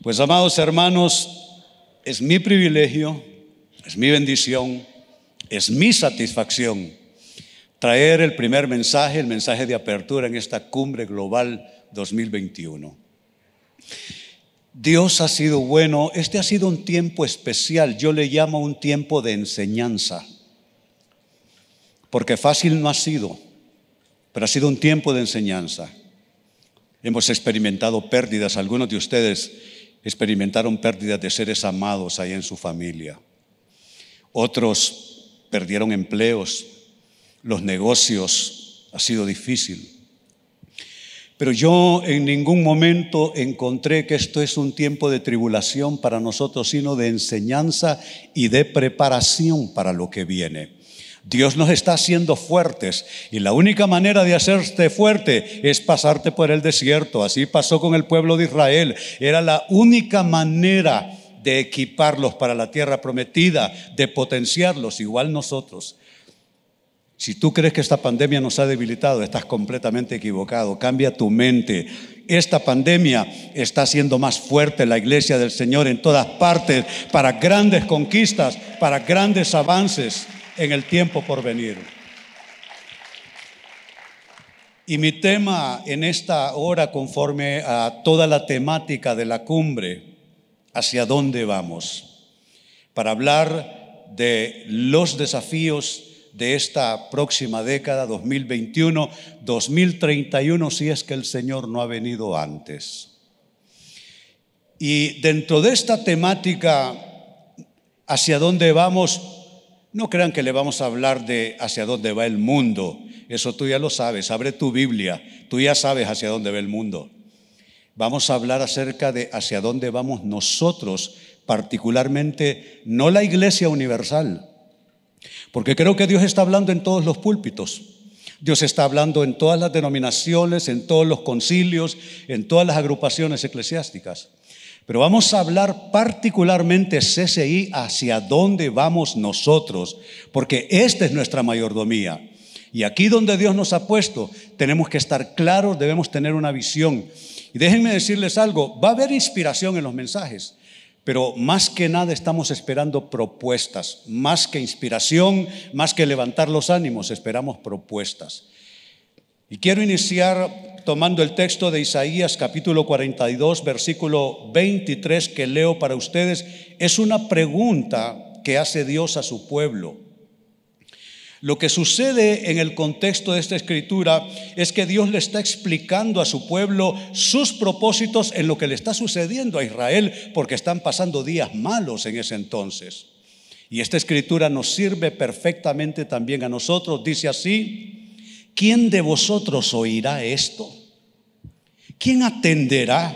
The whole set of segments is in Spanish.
Pues amados hermanos, es mi privilegio, es mi bendición, es mi satisfacción traer el primer mensaje, el mensaje de apertura en esta cumbre global 2021. Dios ha sido bueno, este ha sido un tiempo especial, yo le llamo un tiempo de enseñanza, porque fácil no ha sido, pero ha sido un tiempo de enseñanza. Hemos experimentado pérdidas, algunos de ustedes experimentaron pérdidas de seres amados ahí en su familia. Otros perdieron empleos, los negocios, ha sido difícil. Pero yo en ningún momento encontré que esto es un tiempo de tribulación para nosotros, sino de enseñanza y de preparación para lo que viene. Dios nos está haciendo fuertes y la única manera de hacerte fuerte es pasarte por el desierto. Así pasó con el pueblo de Israel. Era la única manera de equiparlos para la tierra prometida, de potenciarlos, igual nosotros. Si tú crees que esta pandemia nos ha debilitado, estás completamente equivocado. Cambia tu mente. Esta pandemia está haciendo más fuerte la iglesia del Señor en todas partes para grandes conquistas, para grandes avances en el tiempo por venir. Y mi tema en esta hora, conforme a toda la temática de la cumbre, hacia dónde vamos, para hablar de los desafíos de esta próxima década, 2021, 2031, si es que el Señor no ha venido antes. Y dentro de esta temática, hacia dónde vamos, no crean que le vamos a hablar de hacia dónde va el mundo. Eso tú ya lo sabes. Abre tu Biblia. Tú ya sabes hacia dónde va el mundo. Vamos a hablar acerca de hacia dónde vamos nosotros, particularmente no la iglesia universal. Porque creo que Dios está hablando en todos los púlpitos. Dios está hablando en todas las denominaciones, en todos los concilios, en todas las agrupaciones eclesiásticas. Pero vamos a hablar particularmente CCI hacia dónde vamos nosotros, porque esta es nuestra mayordomía. Y aquí donde Dios nos ha puesto, tenemos que estar claros, debemos tener una visión. Y déjenme decirles algo, va a haber inspiración en los mensajes, pero más que nada estamos esperando propuestas, más que inspiración, más que levantar los ánimos, esperamos propuestas. Y quiero iniciar tomando el texto de Isaías capítulo 42, versículo 23 que leo para ustedes, es una pregunta que hace Dios a su pueblo. Lo que sucede en el contexto de esta escritura es que Dios le está explicando a su pueblo sus propósitos en lo que le está sucediendo a Israel, porque están pasando días malos en ese entonces. Y esta escritura nos sirve perfectamente también a nosotros. Dice así, ¿quién de vosotros oirá esto? ¿Quién atenderá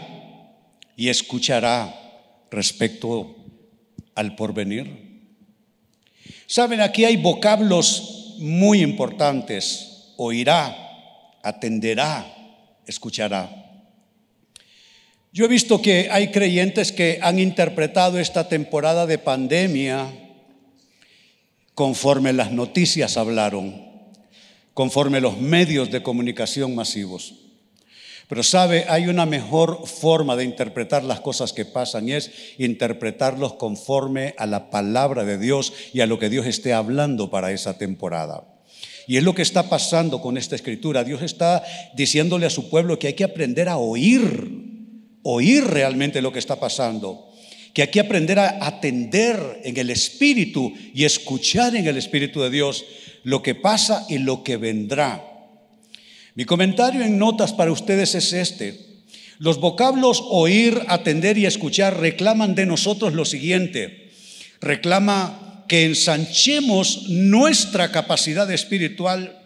y escuchará respecto al porvenir? Saben, aquí hay vocablos muy importantes. Oirá, atenderá, escuchará. Yo he visto que hay creyentes que han interpretado esta temporada de pandemia conforme las noticias hablaron conforme los medios de comunicación masivos. Pero sabe, hay una mejor forma de interpretar las cosas que pasan y es interpretarlos conforme a la palabra de Dios y a lo que Dios esté hablando para esa temporada. Y es lo que está pasando con esta escritura. Dios está diciéndole a su pueblo que hay que aprender a oír, oír realmente lo que está pasando, que hay que aprender a atender en el Espíritu y escuchar en el Espíritu de Dios lo que pasa y lo que vendrá. Mi comentario en notas para ustedes es este. Los vocablos oír, atender y escuchar reclaman de nosotros lo siguiente. Reclama que ensanchemos nuestra capacidad espiritual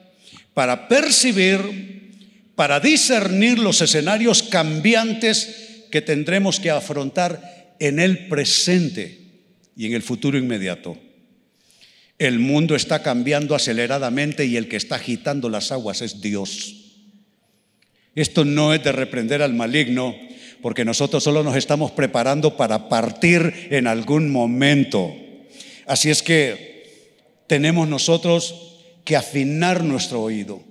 para percibir, para discernir los escenarios cambiantes que tendremos que afrontar en el presente y en el futuro inmediato. El mundo está cambiando aceleradamente y el que está agitando las aguas es Dios. Esto no es de reprender al maligno, porque nosotros solo nos estamos preparando para partir en algún momento. Así es que tenemos nosotros que afinar nuestro oído,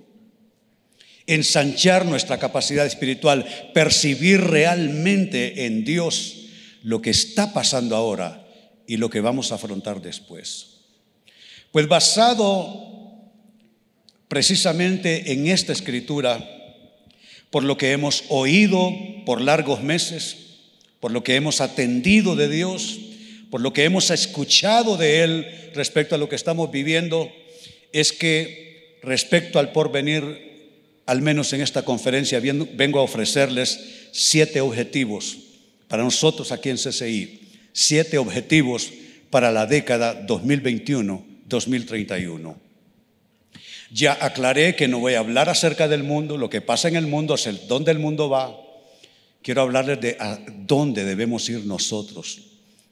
ensanchar nuestra capacidad espiritual, percibir realmente en Dios lo que está pasando ahora y lo que vamos a afrontar después. Pues basado precisamente en esta escritura, por lo que hemos oído por largos meses, por lo que hemos atendido de Dios, por lo que hemos escuchado de Él respecto a lo que estamos viviendo, es que respecto al porvenir, al menos en esta conferencia, vengo a ofrecerles siete objetivos para nosotros aquí en CCI, siete objetivos para la década 2021-2031. Ya aclaré que no voy a hablar acerca del mundo, lo que pasa en el mundo, dónde el mundo va. Quiero hablarles de a dónde debemos ir nosotros,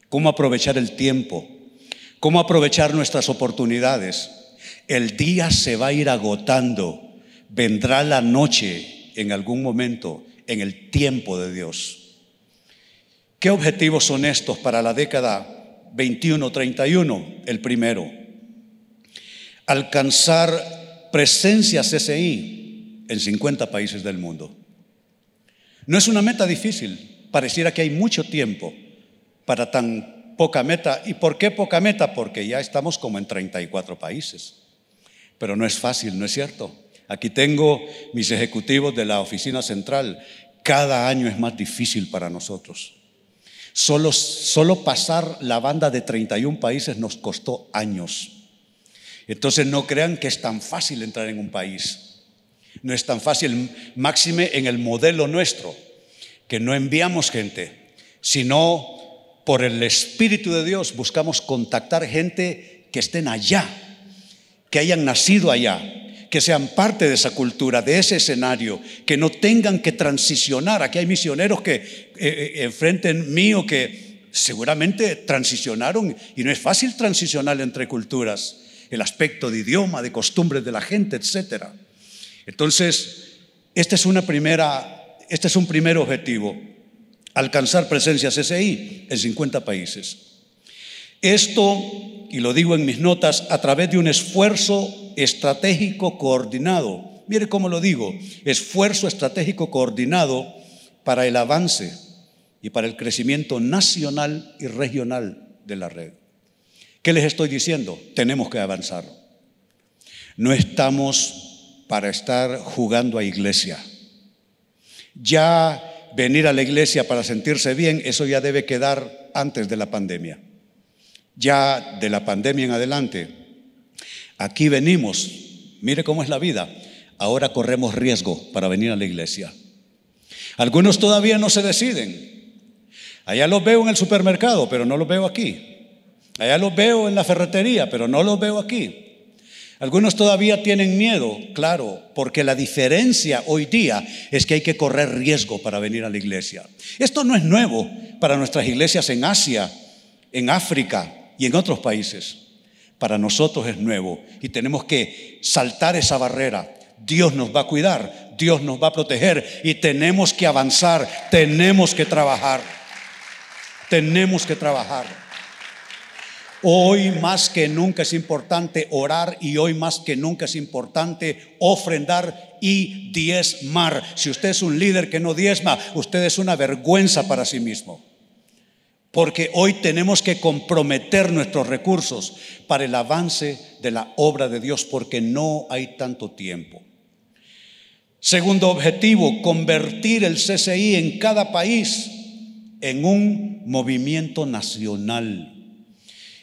cómo aprovechar el tiempo, cómo aprovechar nuestras oportunidades. El día se va a ir agotando, vendrá la noche en algún momento, en el tiempo de Dios. ¿Qué objetivos son estos para la década 21-31? El primero, alcanzar presencia CCI en 50 países del mundo. No es una meta difícil, pareciera que hay mucho tiempo para tan poca meta. ¿Y por qué poca meta? Porque ya estamos como en 34 países. Pero no es fácil, ¿no es cierto? Aquí tengo mis ejecutivos de la oficina central. Cada año es más difícil para nosotros. Solo, pasar la banda de 31 países nos costó años. Entonces no crean que es tan fácil entrar en un país. No es tan fácil, máxime en el modelo nuestro, que no enviamos gente, sino por el Espíritu de Dios buscamos contactar gente que estén allá, que hayan nacido allá, que sean parte de esa cultura, de ese escenario, que no tengan que transicionar. Aquí hay misioneros que eh, eh, enfrenten mío que seguramente transicionaron y no es fácil transicionar entre culturas, el aspecto de idioma, de costumbres de la gente, etc. Entonces, este es, una primera, este es un primer objetivo, alcanzar presencia CCI en 50 países. Esto, y lo digo en mis notas, a través de un esfuerzo estratégico coordinado. Mire cómo lo digo, esfuerzo estratégico coordinado para el avance y para el crecimiento nacional y regional de la red. ¿Qué les estoy diciendo? Tenemos que avanzar. No estamos para estar jugando a iglesia. Ya venir a la iglesia para sentirse bien, eso ya debe quedar antes de la pandemia. Ya de la pandemia en adelante, Aquí venimos, mire cómo es la vida. Ahora corremos riesgo para venir a la iglesia. Algunos todavía no se deciden. Allá los veo en el supermercado, pero no los veo aquí. Allá los veo en la ferretería, pero no los veo aquí. Algunos todavía tienen miedo, claro, porque la diferencia hoy día es que hay que correr riesgo para venir a la iglesia. Esto no es nuevo para nuestras iglesias en Asia, en África y en otros países para nosotros es nuevo y tenemos que saltar esa barrera. Dios nos va a cuidar, Dios nos va a proteger y tenemos que avanzar, tenemos que trabajar, tenemos que trabajar. Hoy más que nunca es importante orar y hoy más que nunca es importante ofrendar y diezmar. Si usted es un líder que no diezma, usted es una vergüenza para sí mismo porque hoy tenemos que comprometer nuestros recursos para el avance de la obra de Dios, porque no hay tanto tiempo. Segundo objetivo, convertir el CCI en cada país en un movimiento nacional.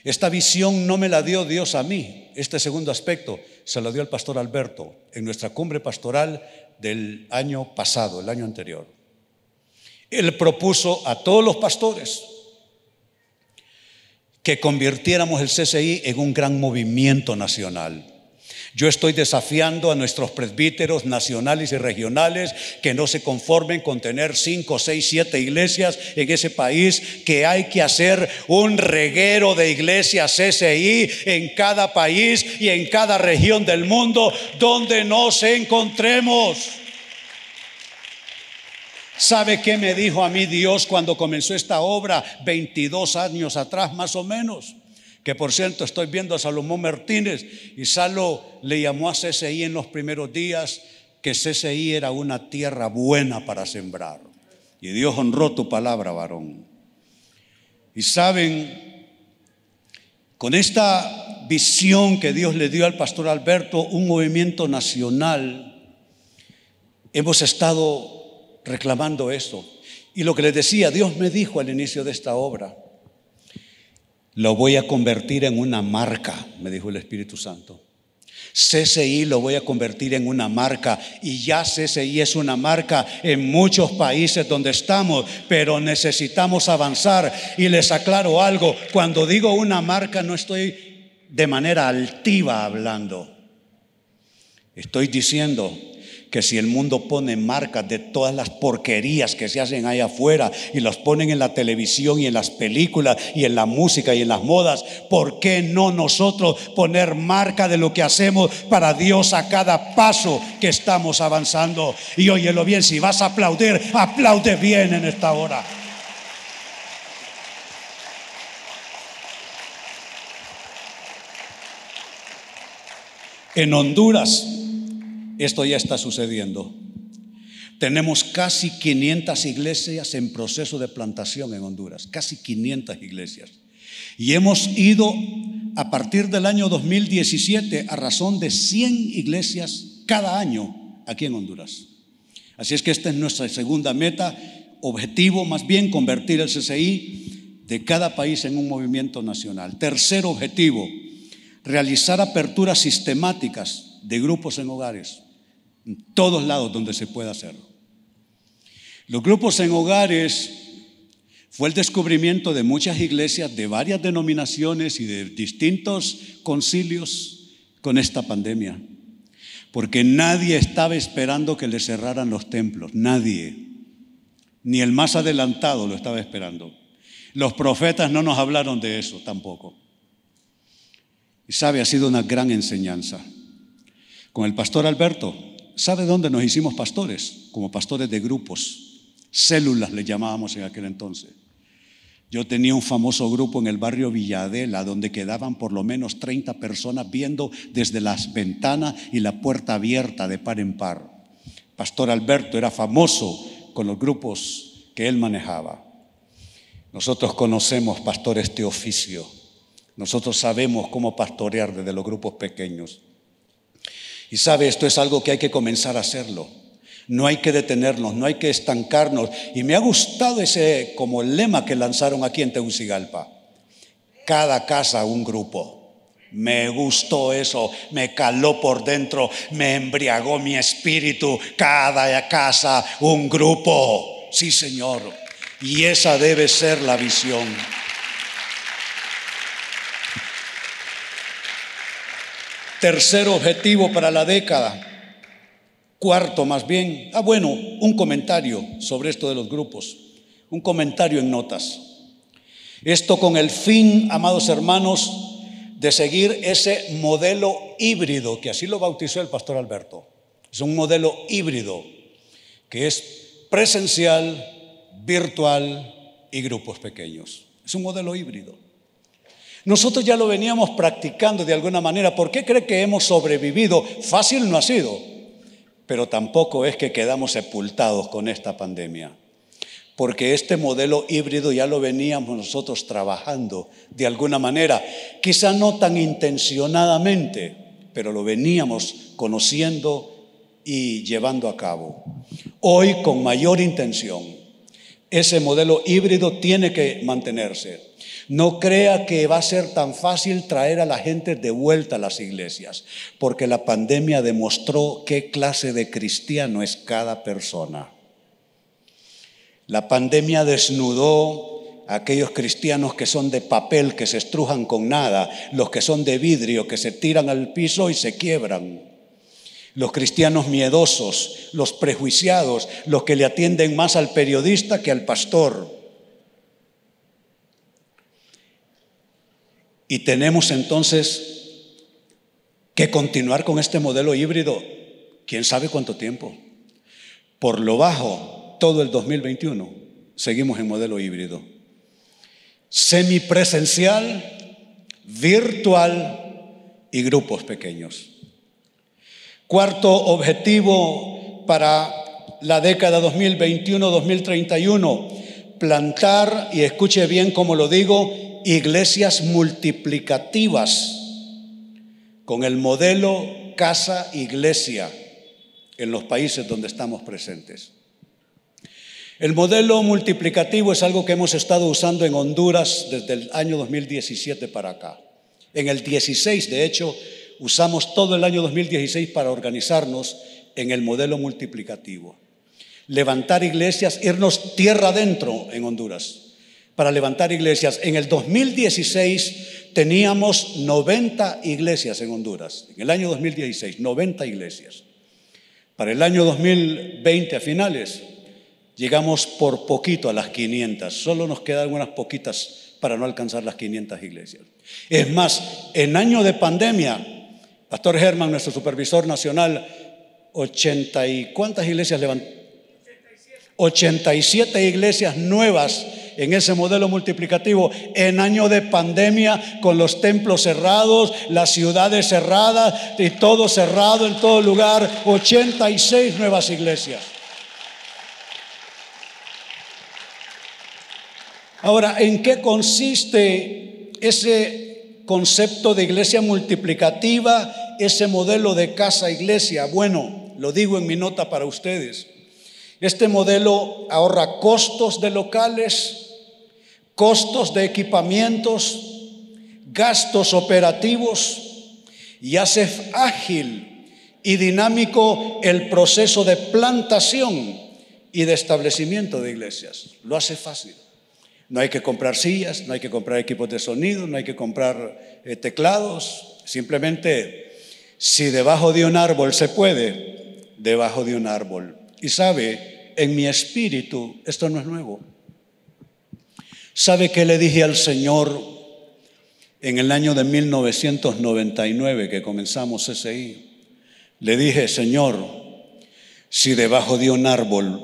Esta visión no me la dio Dios a mí, este segundo aspecto se lo dio el pastor Alberto en nuestra cumbre pastoral del año pasado, el año anterior. Él propuso a todos los pastores, que convirtiéramos el CCI en un gran movimiento nacional. Yo estoy desafiando a nuestros presbíteros nacionales y regionales que no se conformen con tener cinco, seis, siete iglesias en ese país, que hay que hacer un reguero de iglesias CCI en cada país y en cada región del mundo donde nos encontremos. ¿Sabe qué me dijo a mí Dios cuando comenzó esta obra 22 años atrás más o menos? Que por cierto estoy viendo a Salomón Martínez y Salo le llamó a CCI en los primeros días que CCI era una tierra buena para sembrar. Y Dios honró tu palabra, varón. Y saben, con esta visión que Dios le dio al pastor Alberto, un movimiento nacional, hemos estado reclamando esto. Y lo que les decía, Dios me dijo al inicio de esta obra, lo voy a convertir en una marca, me dijo el Espíritu Santo. CCI lo voy a convertir en una marca y ya CCI es una marca en muchos países donde estamos, pero necesitamos avanzar. Y les aclaro algo, cuando digo una marca no estoy de manera altiva hablando, estoy diciendo que si el mundo pone marcas de todas las porquerías que se hacen ahí afuera y las ponen en la televisión y en las películas y en la música y en las modas, ¿por qué no nosotros poner marca de lo que hacemos para Dios a cada paso que estamos avanzando? Y óyelo bien, si vas a aplaudir, aplaude bien en esta hora. En Honduras esto ya está sucediendo. Tenemos casi 500 iglesias en proceso de plantación en Honduras, casi 500 iglesias. Y hemos ido a partir del año 2017 a razón de 100 iglesias cada año aquí en Honduras. Así es que esta es nuestra segunda meta, objetivo más bien convertir el CCI de cada país en un movimiento nacional. Tercer objetivo, realizar aperturas sistemáticas de grupos en hogares en todos lados donde se pueda hacerlo. Los grupos en hogares fue el descubrimiento de muchas iglesias de varias denominaciones y de distintos concilios con esta pandemia, porque nadie estaba esperando que le cerraran los templos, nadie, ni el más adelantado lo estaba esperando. Los profetas no nos hablaron de eso tampoco. Y sabe, ha sido una gran enseñanza. Con el pastor Alberto ¿Sabe dónde nos hicimos pastores? Como pastores de grupos. Células le llamábamos en aquel entonces. Yo tenía un famoso grupo en el barrio Villadela donde quedaban por lo menos 30 personas viendo desde las ventanas y la puerta abierta de par en par. Pastor Alberto era famoso con los grupos que él manejaba. Nosotros conocemos, pastor, este oficio. Nosotros sabemos cómo pastorear desde los grupos pequeños. Y sabe, esto es algo que hay que comenzar a hacerlo. No hay que detenernos, no hay que estancarnos. Y me ha gustado ese como lema que lanzaron aquí en Tegucigalpa. Cada casa un grupo. Me gustó eso, me caló por dentro, me embriagó mi espíritu. Cada casa un grupo. Sí, Señor. Y esa debe ser la visión. Tercer objetivo para la década. Cuarto, más bien. Ah, bueno, un comentario sobre esto de los grupos. Un comentario en notas. Esto con el fin, amados hermanos, de seguir ese modelo híbrido, que así lo bautizó el pastor Alberto. Es un modelo híbrido, que es presencial, virtual y grupos pequeños. Es un modelo híbrido. Nosotros ya lo veníamos practicando de alguna manera. ¿Por qué cree que hemos sobrevivido? Fácil no ha sido, pero tampoco es que quedamos sepultados con esta pandemia. Porque este modelo híbrido ya lo veníamos nosotros trabajando de alguna manera, quizá no tan intencionadamente, pero lo veníamos conociendo y llevando a cabo. Hoy con mayor intención, ese modelo híbrido tiene que mantenerse. No crea que va a ser tan fácil traer a la gente de vuelta a las iglesias, porque la pandemia demostró qué clase de cristiano es cada persona. La pandemia desnudó a aquellos cristianos que son de papel, que se estrujan con nada, los que son de vidrio, que se tiran al piso y se quiebran. Los cristianos miedosos, los prejuiciados, los que le atienden más al periodista que al pastor Y tenemos entonces que continuar con este modelo híbrido, quién sabe cuánto tiempo. Por lo bajo, todo el 2021 seguimos en modelo híbrido. Semipresencial, virtual y grupos pequeños. Cuarto objetivo para la década 2021-2031, plantar, y escuche bien como lo digo, iglesias multiplicativas con el modelo casa-iglesia en los países donde estamos presentes. El modelo multiplicativo es algo que hemos estado usando en Honduras desde el año 2017 para acá. En el 16, de hecho, usamos todo el año 2016 para organizarnos en el modelo multiplicativo. Levantar iglesias, irnos tierra adentro en Honduras para levantar iglesias. En el 2016 teníamos 90 iglesias en Honduras. En el año 2016, 90 iglesias. Para el año 2020, a finales, llegamos por poquito a las 500. Solo nos quedan unas poquitas para no alcanzar las 500 iglesias. Es más, en año de pandemia, Pastor Germán, nuestro supervisor nacional, 80 y ¿cuántas iglesias levantó? 87 iglesias nuevas en ese modelo multiplicativo en año de pandemia con los templos cerrados, las ciudades cerradas y todo cerrado en todo lugar, 86 nuevas iglesias. Ahora, ¿en qué consiste ese concepto de iglesia multiplicativa, ese modelo de casa iglesia? Bueno, lo digo en mi nota para ustedes. Este modelo ahorra costos de locales, costos de equipamientos, gastos operativos y hace ágil y dinámico el proceso de plantación y de establecimiento de iglesias. Lo hace fácil. No hay que comprar sillas, no hay que comprar equipos de sonido, no hay que comprar eh, teclados. Simplemente, si debajo de un árbol se puede, debajo de un árbol. Y sabe, en mi espíritu, esto no es nuevo. ¿Sabe qué le dije al Señor en el año de 1999 que comenzamos SI? Le dije, Señor, si debajo de un árbol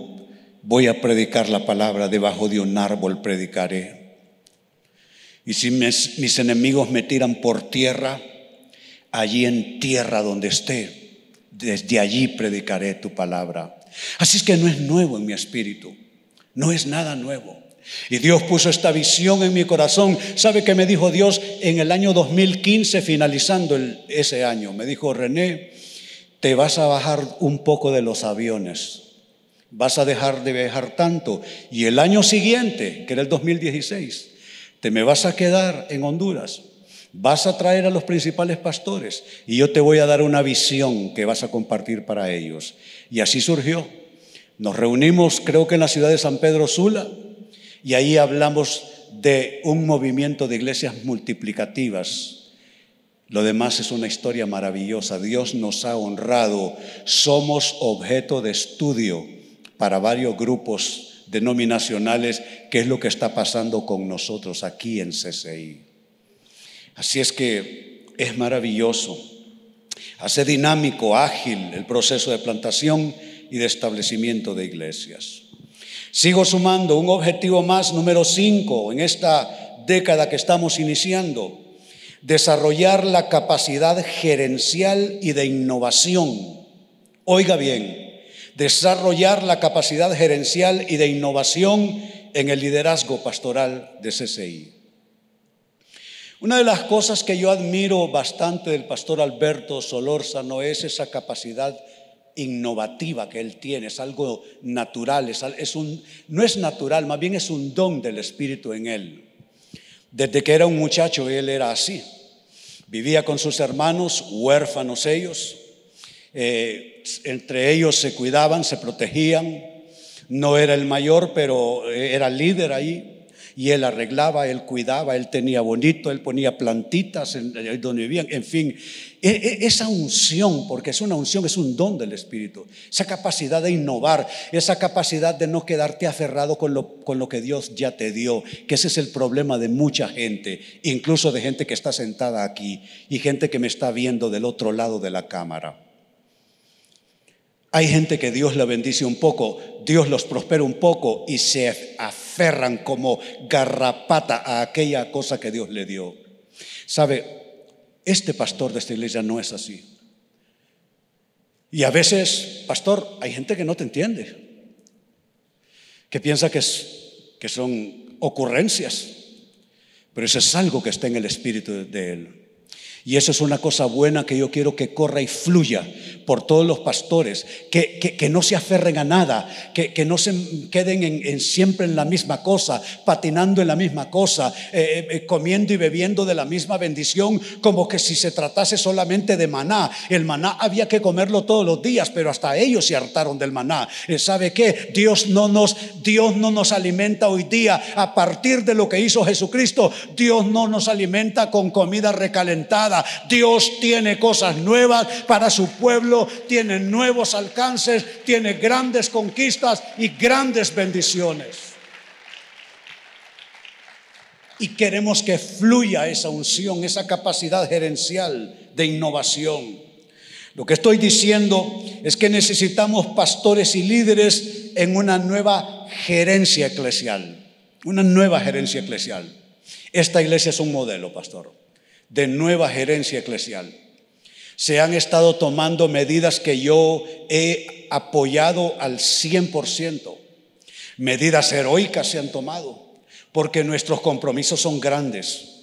voy a predicar la palabra, debajo de un árbol predicaré. Y si mis, enemigos me tiran por tierra, allí en tierra donde esté, desde allí predicaré tu palabra. Así es que no es nuevo en mi espíritu, no es nada nuevo. Y Dios puso esta visión en mi corazón. ¿Sabe qué me dijo Dios en el año 2015, finalizando ese año? Me dijo, René, te vas a bajar un poco de los aviones vas a dejar de viajar tanto. Y el año siguiente, que era el 2016, te me vas a quedar en Honduras. Vas a traer a los principales pastores y yo te voy a dar una visión que vas a compartir para ellos. Y así surgió. Nos reunimos, creo que en la ciudad de San Pedro Sula, y ahí hablamos de un movimiento de iglesias multiplicativas. Lo demás es una historia maravillosa. Dios nos ha honrado. Somos objeto de estudio para varios grupos denominacionales qué es lo que está pasando con nosotros aquí en CCI. Así es que es maravilloso. Hace dinámico, ágil el proceso de plantación y de establecimiento de iglesias. Sigo sumando un objetivo más, número cinco, en esta década que estamos iniciando. Desarrollar la capacidad gerencial y de innovación. Oiga bien, desarrollar la capacidad gerencial y de innovación en el liderazgo pastoral de CCI. Una de las cosas que yo admiro bastante del pastor Alberto Solórzano es esa capacidad innovativa que él tiene, es algo natural, es, un, no es natural, más bien es un don del Espíritu en él. Desde que era un muchacho él era así. Vivía con sus hermanos, huérfanos ellos, eh, entre ellos se cuidaban, se protegían. No era el mayor, pero era líder ahí. Y él arreglaba, él cuidaba, él tenía bonito, él ponía plantitas en, donde vivían. En fin, e, e, esa unción, porque es una unción, es un don del Espíritu. Esa capacidad de innovar, esa capacidad de no quedarte aferrado con lo, con lo que Dios ya te dio, que ese es el problema de mucha gente, incluso de gente que está sentada aquí y gente que me está viendo del otro lado de la cámara. Hay gente que Dios la bendice un poco, Dios los prospera un poco y se aferran como garrapata a aquella cosa que Dios le dio. ¿Sabe? Este pastor de esta iglesia no es así. Y a veces, pastor, hay gente que no te entiende, que piensa que es que son ocurrencias, pero eso es algo que está en el espíritu de Él. Y eso es una cosa buena que yo quiero que corra y fluya por todos los pastores, que, que, no se aferren a nada, que, que no se queden en, siempre en la misma cosa, patinando en la misma cosa, eh, eh, comiendo y bebiendo de la misma bendición, como que si se tratase solamente de maná. El maná había que comerlo todos los días, pero hasta ellos se hartaron del maná. Eh, ¿Sabe qué? Dios no nos, Dios no nos alimenta hoy día a partir de lo que hizo Jesucristo. Dios no nos alimenta con comida recalentada Dios tiene cosas nuevas para su pueblo, tiene nuevos alcances, tiene grandes conquistas y grandes bendiciones. Y queremos que fluya esa unción, esa capacidad gerencial de innovación. Lo que estoy diciendo es que necesitamos pastores y líderes en una nueva gerencia eclesial, una nueva gerencia eclesial. Esta iglesia es un modelo, pastor de nueva gerencia eclesial. Se han estado tomando medidas que yo he apoyado al 100%. Medidas heroicas se han tomado, porque nuestros compromisos son grandes.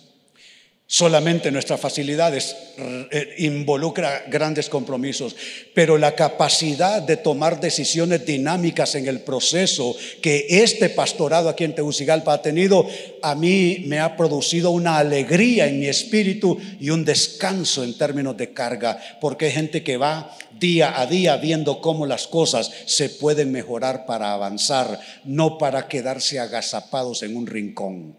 Solamente nuestras facilidades eh, involucra grandes compromisos, pero la capacidad de tomar decisiones dinámicas en el proceso que este pastorado aquí en Tegucigalpa ha tenido, a mí me ha producido una alegría en mi espíritu y un descanso en términos de carga, porque hay gente que va día a día viendo cómo las cosas se pueden mejorar para avanzar, no para quedarse agazapados en un rincón.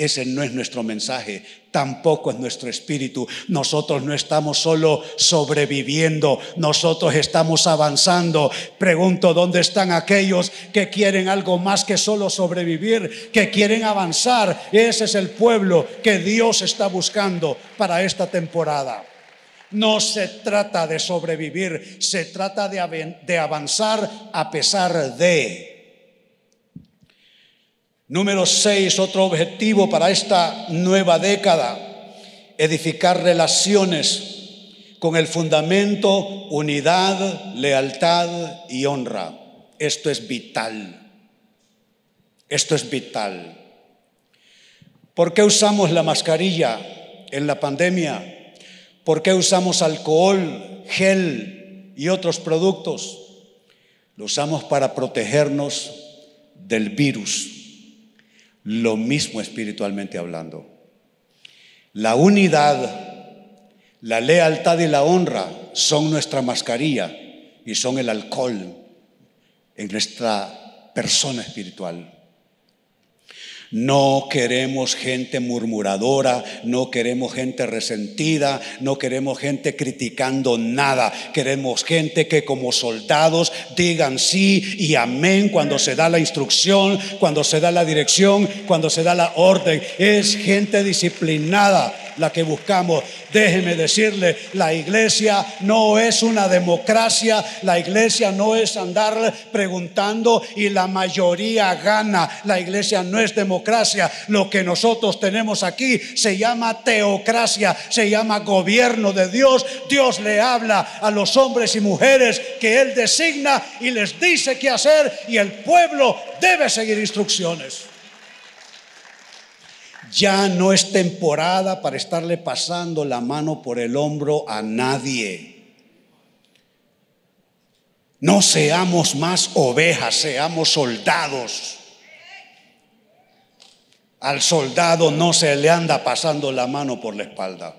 Ese no es nuestro mensaje, tampoco es nuestro espíritu. Nosotros no estamos solo sobreviviendo, nosotros estamos avanzando. Pregunto, ¿dónde están aquellos que quieren algo más que solo sobrevivir, que quieren avanzar? Ese es el pueblo que Dios está buscando para esta temporada. No se trata de sobrevivir, se trata de, avanzar a pesar de... Número seis, otro objetivo para esta nueva década, edificar relaciones con el fundamento unidad, lealtad y honra. Esto es vital. Esto es vital. ¿Por qué usamos la mascarilla en la pandemia? ¿Por qué usamos alcohol, gel y otros productos? Lo usamos para protegernos del virus lo mismo espiritualmente hablando. La unidad, la lealtad y la honra son nuestra mascarilla y son el alcohol en nuestra persona espiritual. No queremos gente murmuradora, no queremos gente resentida, no queremos gente criticando nada. Queremos gente que como soldados digan sí y amén cuando se da la instrucción, cuando se da la dirección, cuando se da la orden. Es gente disciplinada la que buscamos. Déjeme decirle, la iglesia no es una democracia, la iglesia no es andar preguntando y la mayoría gana. La iglesia no es democracia. Lo que nosotros tenemos aquí se llama teocracia, se llama gobierno de Dios. Dios le habla a los hombres y mujeres que Él designa y les dice qué hacer y el pueblo debe seguir instrucciones. Ya no es temporada para estarle pasando la mano por el hombro a nadie. No seamos más ovejas, seamos soldados. Al soldado no se le anda pasando la mano por la espalda.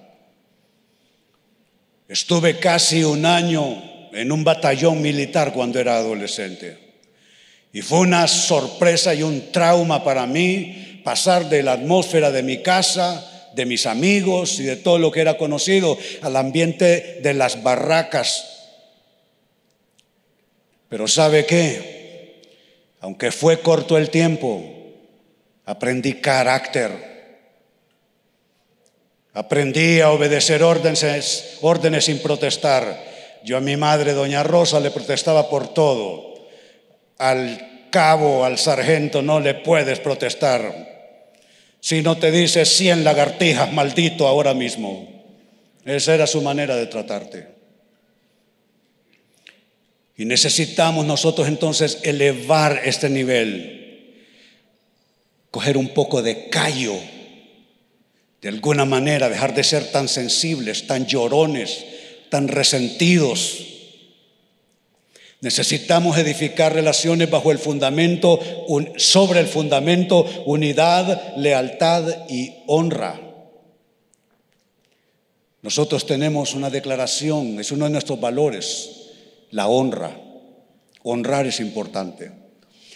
Estuve casi un año en un batallón militar cuando era adolescente. Y fue una sorpresa y un trauma para mí pasar de la atmósfera de mi casa, de mis amigos y de todo lo que era conocido al ambiente de las barracas. Pero ¿sabe qué? Aunque fue corto el tiempo, aprendí carácter. Aprendí a obedecer órdenes, órdenes sin protestar. Yo a mi madre, doña Rosa, le protestaba por todo. Al cabo, al sargento, no le puedes protestar si no te dice cien lagartijas, maldito ahora mismo. Esa era su manera de tratarte. Y necesitamos nosotros entonces elevar este nivel. coger un poco de callo, de alguna manera dejar de ser tan sensibles, tan llorones, tan resentidos. Necesitamos edificar relaciones bajo el fundamento, sobre el fundamento unidad, lealtad y honra. Nosotros tenemos una declaración, es uno de nuestros valores, la honra. Honrar es importante.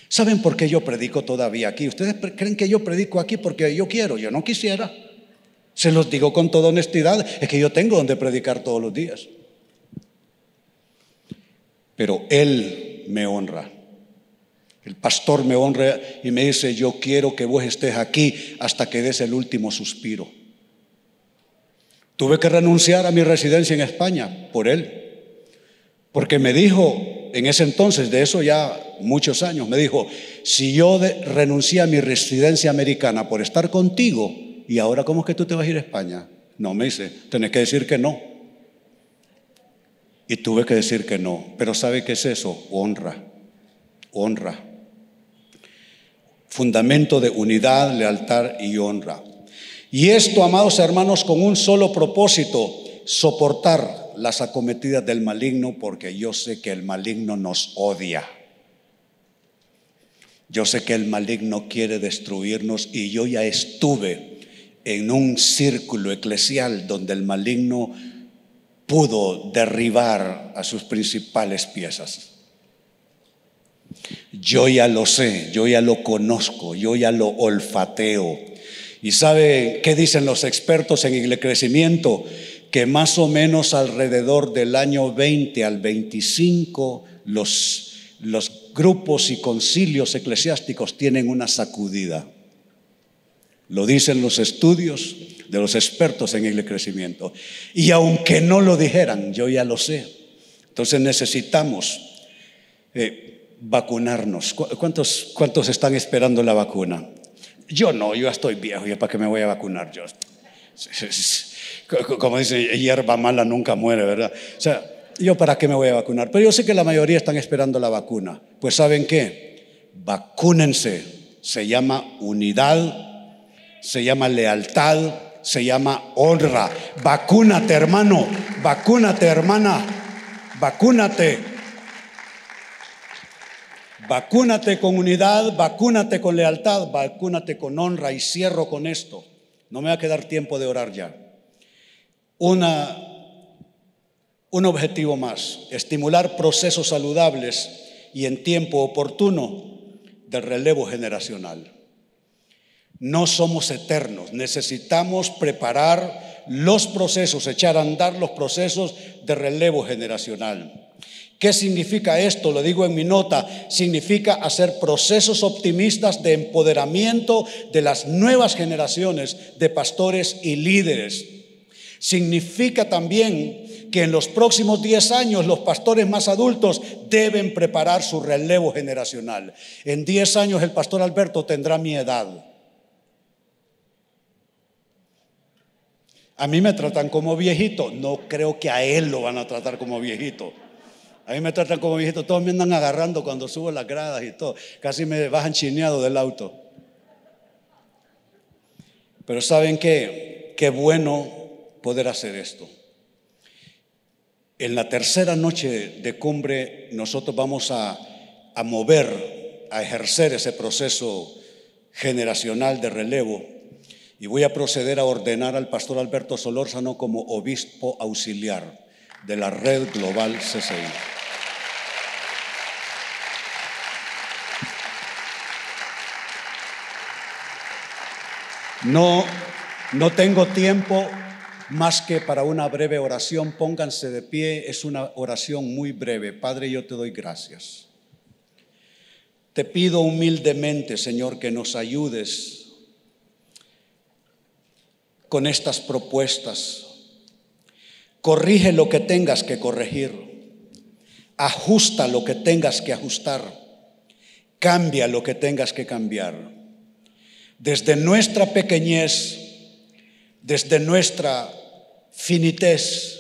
¿Saben por qué yo predico todavía aquí? ¿Ustedes creen que yo predico aquí porque yo quiero? Yo no quisiera. Se los digo con toda honestidad, es que yo tengo donde predicar todos los días. Pero Él me honra. El pastor me honra y me dice, yo quiero que vos estés aquí hasta que des el último suspiro. Tuve que renunciar a mi residencia en España por Él. Porque me dijo en ese entonces, de eso ya muchos años, me dijo, si yo renuncié a mi residencia americana por estar contigo, ¿y ahora cómo es que tú te vas a ir a España? No, me dice, tenés que decir que no. Y tuve que decir que no. Pero ¿sabe qué es eso? Honra. Honra. Fundamento de unidad, lealtad y honra. Y esto, amados hermanos, con un solo propósito, soportar las acometidas del maligno, porque yo sé que el maligno nos odia. Yo sé que el maligno quiere destruirnos y yo ya estuve en un círculo eclesial donde el maligno pudo derribar a sus principales piezas. Yo ya lo sé, yo ya lo conozco, yo ya lo olfateo. ¿Y sabe qué dicen los expertos en el crecimiento? Que más o menos alrededor del año 20 al 25 los, los grupos y concilios eclesiásticos tienen una sacudida. Lo dicen los estudios de los expertos en el crecimiento. Y aunque no lo dijeran, yo ya lo sé. Entonces necesitamos eh, vacunarnos. ¿Cuántos, ¿Cuántos están esperando la vacuna? Yo no, yo estoy viejo, ¿y para qué me voy a vacunar yo? Como dice, hierba mala nunca muere, ¿verdad? O sea, yo para qué me voy a vacunar. Pero yo sé que la mayoría están esperando la vacuna. Pues ¿saben qué? Vacúnense. Se llama unidad, se llama lealtad, se llama honra. Vacúnate, hermano. Vacúnate, hermana. Vacúnate. Vacúnate con unidad, vacúnate con lealtad, vacúnate con honra. Y cierro con esto. No me va a quedar tiempo de orar ya. Una, un objetivo más, estimular procesos saludables y en tiempo oportuno del relevo generacional. No somos eternos, necesitamos preparar los procesos, echar a andar los procesos de relevo generacional. ¿Qué significa esto? Lo digo en mi nota. Significa hacer procesos optimistas de empoderamiento de las nuevas generaciones de pastores y líderes. Significa también que en los próximos 10 años los pastores más adultos deben preparar su relevo generacional. En 10 años el pastor Alberto tendrá mi edad. A mí me tratan como viejito, no creo que a él lo van a tratar como viejito. A mí me tratan como viejito, todos me andan agarrando cuando subo las gradas y todo, casi me bajan chineado del auto. Pero ¿saben qué? Qué bueno poder hacer esto. En la tercera noche de cumbre nosotros vamos a, a mover, a ejercer ese proceso generacional de relevo y voy a proceder a ordenar al pastor Alberto Solórzano como obispo auxiliar de la red global CCI. No, no tengo tiempo más que para una breve oración. Pónganse de pie, es una oración muy breve. Padre, yo te doy gracias. Te pido humildemente, Señor, que nos ayudes con estas propuestas. Corrige lo que tengas que corregir. Ajusta lo que tengas que ajustar. Cambia lo que tengas que cambiar. Desde nuestra pequeñez, desde nuestra finitez,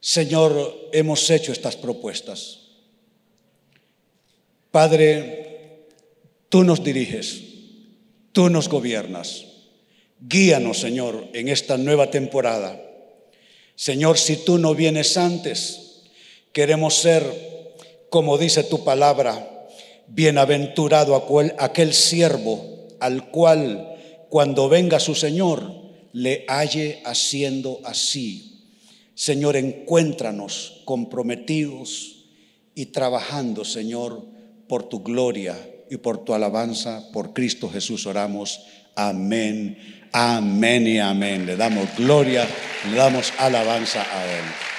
Señor, hemos hecho estas propuestas. Padre, tú nos diriges. Tú nos gobiernas. Guíanos, Señor, en esta nueva temporada. Señor, si tú no vienes antes, queremos ser, como dice tu palabra, bienaventurado aquel, aquel siervo al cual cuando venga su Señor le halle haciendo así. Señor, encuéntranos comprometidos y trabajando, Señor, por tu gloria y por tu alabanza. Por Cristo Jesús oramos. Amén, amén y amén. Le damos gloria, le damos alabanza a Él.